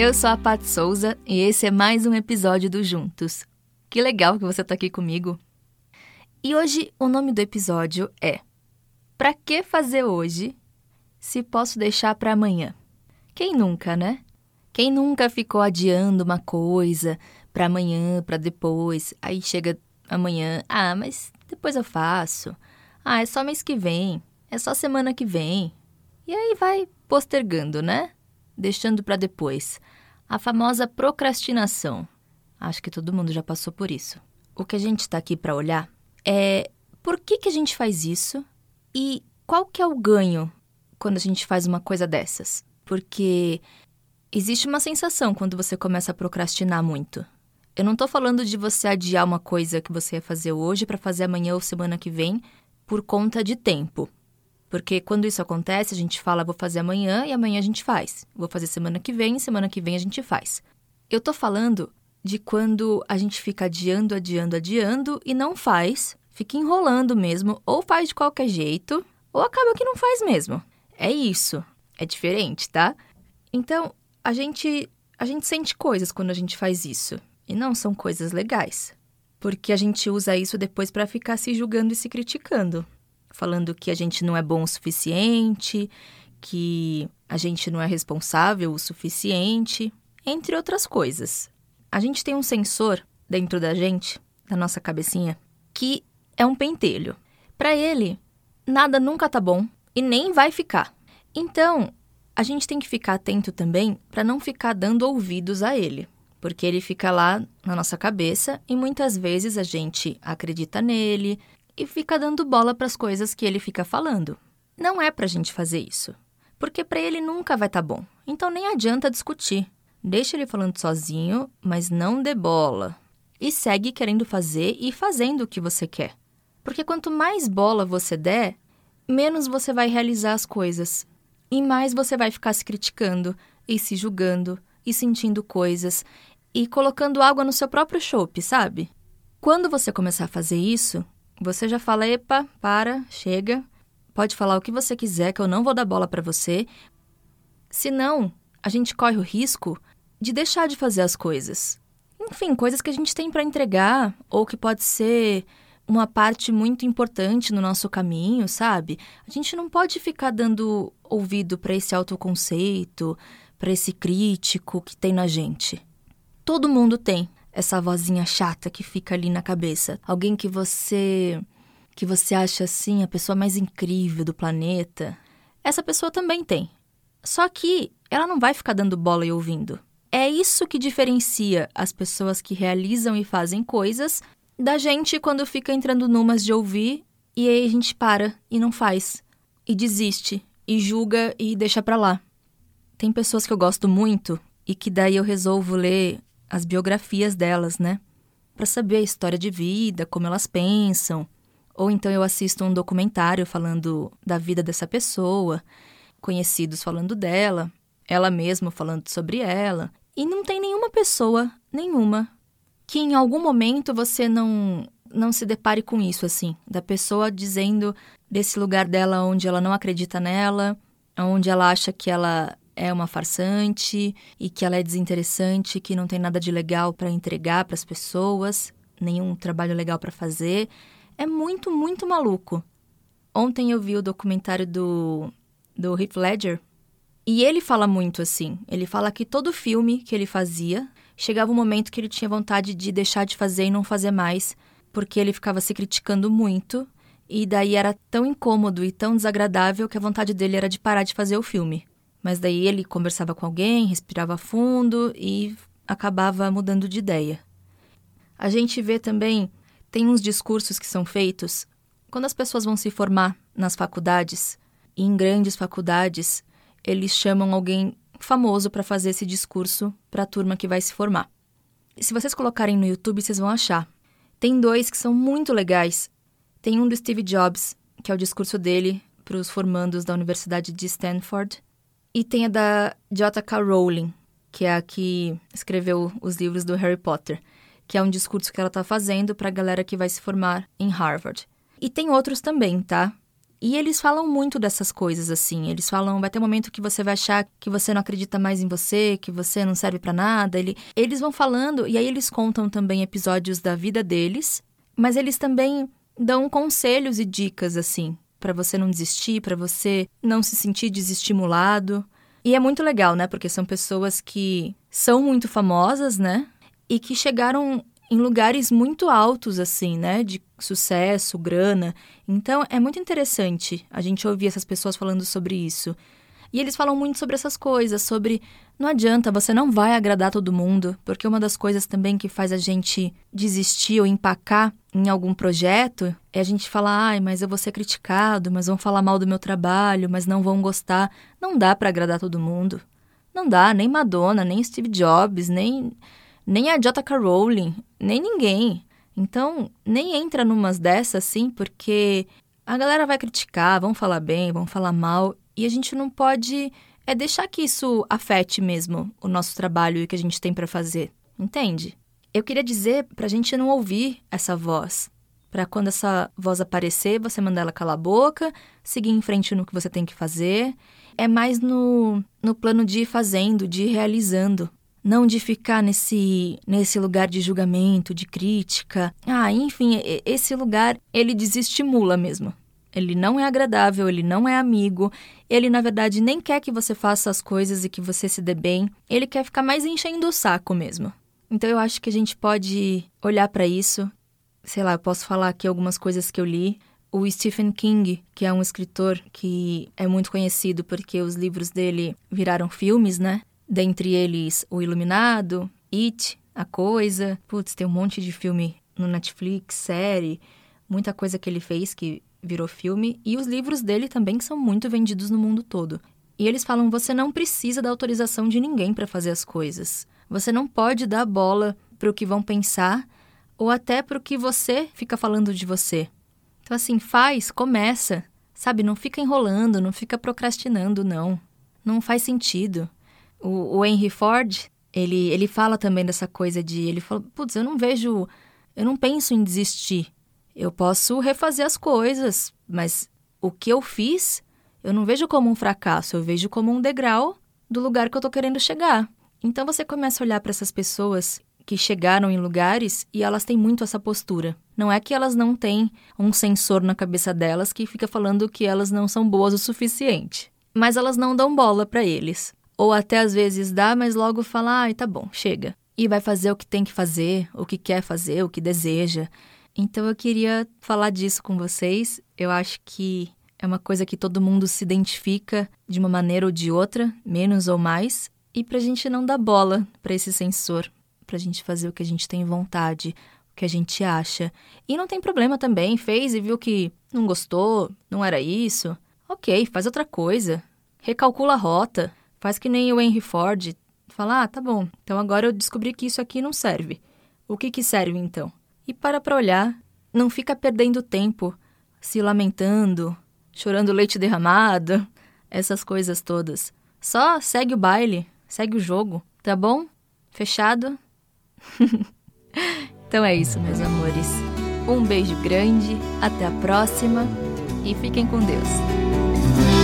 Eu sou a Pat Souza e esse é mais um episódio do Juntos. Que legal que você está aqui comigo. E hoje o nome do episódio é Pra que fazer hoje se posso deixar para amanhã? Quem nunca, né? Quem nunca ficou adiando uma coisa para amanhã, para depois, aí chega amanhã, ah, mas depois eu faço. Ah, é só mês que vem, é só semana que vem. E aí vai postergando, né? Deixando para depois. A famosa procrastinação. Acho que todo mundo já passou por isso. O que a gente está aqui para olhar é por que, que a gente faz isso e qual que é o ganho quando a gente faz uma coisa dessas. Porque existe uma sensação quando você começa a procrastinar muito. Eu não estou falando de você adiar uma coisa que você ia fazer hoje para fazer amanhã ou semana que vem por conta de tempo. Porque quando isso acontece, a gente fala, vou fazer amanhã e amanhã a gente faz. Vou fazer semana que vem, semana que vem a gente faz. Eu tô falando de quando a gente fica adiando, adiando, adiando e não faz, fica enrolando mesmo, ou faz de qualquer jeito, ou acaba que não faz mesmo. É isso. É diferente, tá? Então, a gente a gente sente coisas quando a gente faz isso, e não são coisas legais. Porque a gente usa isso depois para ficar se julgando e se criticando falando que a gente não é bom o suficiente, que a gente não é responsável o suficiente, entre outras coisas. A gente tem um sensor dentro da gente, da nossa cabecinha, que é um pentelho. Para ele, nada nunca tá bom e nem vai ficar. Então, a gente tem que ficar atento também para não ficar dando ouvidos a ele, porque ele fica lá na nossa cabeça e muitas vezes a gente acredita nele, e fica dando bola para as coisas que ele fica falando. Não é para a gente fazer isso, porque para ele nunca vai estar tá bom. Então nem adianta discutir. Deixa ele falando sozinho, mas não dê bola. E segue querendo fazer e fazendo o que você quer. Porque quanto mais bola você der, menos você vai realizar as coisas. E mais você vai ficar se criticando e se julgando e sentindo coisas e colocando água no seu próprio chope, sabe? Quando você começar a fazer isso, você já fala, epa, para, chega. Pode falar o que você quiser, que eu não vou dar bola para você. Senão, a gente corre o risco de deixar de fazer as coisas. Enfim, coisas que a gente tem para entregar ou que pode ser uma parte muito importante no nosso caminho, sabe? A gente não pode ficar dando ouvido para esse autoconceito, para esse crítico que tem na gente. Todo mundo tem essa vozinha chata que fica ali na cabeça. Alguém que você que você acha assim a pessoa mais incrível do planeta. Essa pessoa também tem. Só que ela não vai ficar dando bola e ouvindo. É isso que diferencia as pessoas que realizam e fazem coisas da gente quando fica entrando numas de ouvir e aí a gente para e não faz. E desiste, e julga e deixa pra lá. Tem pessoas que eu gosto muito e que daí eu resolvo ler as biografias delas, né? Para saber a história de vida, como elas pensam. Ou então eu assisto um documentário falando da vida dessa pessoa, conhecidos falando dela, ela mesma falando sobre ela. E não tem nenhuma pessoa, nenhuma, que em algum momento você não não se depare com isso assim, da pessoa dizendo desse lugar dela onde ela não acredita nela, onde ela acha que ela é uma farsante e que ela é desinteressante, que não tem nada de legal para entregar para as pessoas, nenhum trabalho legal para fazer. É muito, muito maluco. Ontem eu vi o documentário do, do Heath Ledger e ele fala muito assim. Ele fala que todo filme que ele fazia chegava um momento que ele tinha vontade de deixar de fazer e não fazer mais, porque ele ficava se criticando muito e daí era tão incômodo e tão desagradável que a vontade dele era de parar de fazer o filme. Mas daí ele conversava com alguém, respirava fundo e acabava mudando de ideia. A gente vê também, tem uns discursos que são feitos quando as pessoas vão se formar nas faculdades, e em grandes faculdades, eles chamam alguém famoso para fazer esse discurso para a turma que vai se formar. Se vocês colocarem no YouTube, vocês vão achar. Tem dois que são muito legais. Tem um do Steve Jobs, que é o discurso dele para os formandos da Universidade de Stanford, e tem a da J.K. Rowling, que é a que escreveu os livros do Harry Potter, que é um discurso que ela está fazendo para a galera que vai se formar em Harvard. E tem outros também, tá? E eles falam muito dessas coisas assim. Eles falam, vai ter um momento que você vai achar que você não acredita mais em você, que você não serve para nada. Ele, eles vão falando e aí eles contam também episódios da vida deles, mas eles também dão conselhos e dicas assim, para você não desistir, para você não se sentir desestimulado. E é muito legal, né? Porque são pessoas que são muito famosas, né? E que chegaram em lugares muito altos, assim, né? De sucesso, grana. Então, é muito interessante a gente ouvir essas pessoas falando sobre isso. E eles falam muito sobre essas coisas, sobre não adianta, você não vai agradar todo mundo, porque uma das coisas também que faz a gente desistir ou empacar em algum projeto é a gente falar, ai, mas eu vou ser criticado, mas vão falar mal do meu trabalho, mas não vão gostar. Não dá para agradar todo mundo. Não dá, nem Madonna, nem Steve Jobs, nem nem a J.K. Rowling, nem ninguém. Então, nem entra numas dessas assim, porque a galera vai criticar, vão falar bem, vão falar mal, e a gente não pode é deixar que isso afete mesmo o nosso trabalho e o que a gente tem para fazer. Entende? Eu queria dizer para a gente não ouvir essa voz. Para quando essa voz aparecer, você mandar ela calar a boca, seguir em frente no que você tem que fazer. É mais no, no plano de ir fazendo, de ir realizando não de ficar nesse nesse lugar de julgamento, de crítica. Ah, enfim, esse lugar ele desestimula mesmo. Ele não é agradável, ele não é amigo, ele na verdade nem quer que você faça as coisas e que você se dê bem, ele quer ficar mais enchendo o saco mesmo. Então eu acho que a gente pode olhar para isso. Sei lá, eu posso falar aqui algumas coisas que eu li. O Stephen King, que é um escritor que é muito conhecido porque os livros dele viraram filmes, né? Dentre eles, O Iluminado, It, A Coisa. Putz, tem um monte de filme no Netflix, série, muita coisa que ele fez que virou filme. E os livros dele também são muito vendidos no mundo todo. E eles falam: você não precisa da autorização de ninguém para fazer as coisas. Você não pode dar bola para o que vão pensar ou até para o que você fica falando de você. Então, assim, faz, começa. Sabe, não fica enrolando, não fica procrastinando, não. Não faz sentido. O, o Henry Ford, ele, ele fala também dessa coisa de. Ele fala, putz, eu não vejo. Eu não penso em desistir. Eu posso refazer as coisas, mas o que eu fiz, eu não vejo como um fracasso, eu vejo como um degrau do lugar que eu tô querendo chegar. Então você começa a olhar para essas pessoas que chegaram em lugares e elas têm muito essa postura. Não é que elas não têm um sensor na cabeça delas que fica falando que elas não são boas o suficiente, mas elas não dão bola para eles. Ou até às vezes dá, mas logo fala, ai, tá bom, chega. E vai fazer o que tem que fazer, o que quer fazer, o que deseja. Então eu queria falar disso com vocês. Eu acho que é uma coisa que todo mundo se identifica de uma maneira ou de outra, menos ou mais, e pra gente não dar bola para esse sensor, pra gente fazer o que a gente tem vontade, o que a gente acha. E não tem problema também, fez e viu que não gostou, não era isso. Ok, faz outra coisa. Recalcula a rota. Faz que nem o Henry Ford, fala, ah, tá bom, então agora eu descobri que isso aqui não serve. O que que serve então? E para pra olhar, não fica perdendo tempo, se lamentando, chorando leite derramado, essas coisas todas. Só segue o baile, segue o jogo, tá bom? Fechado? então é isso, meus amores. Um beijo grande, até a próxima e fiquem com Deus.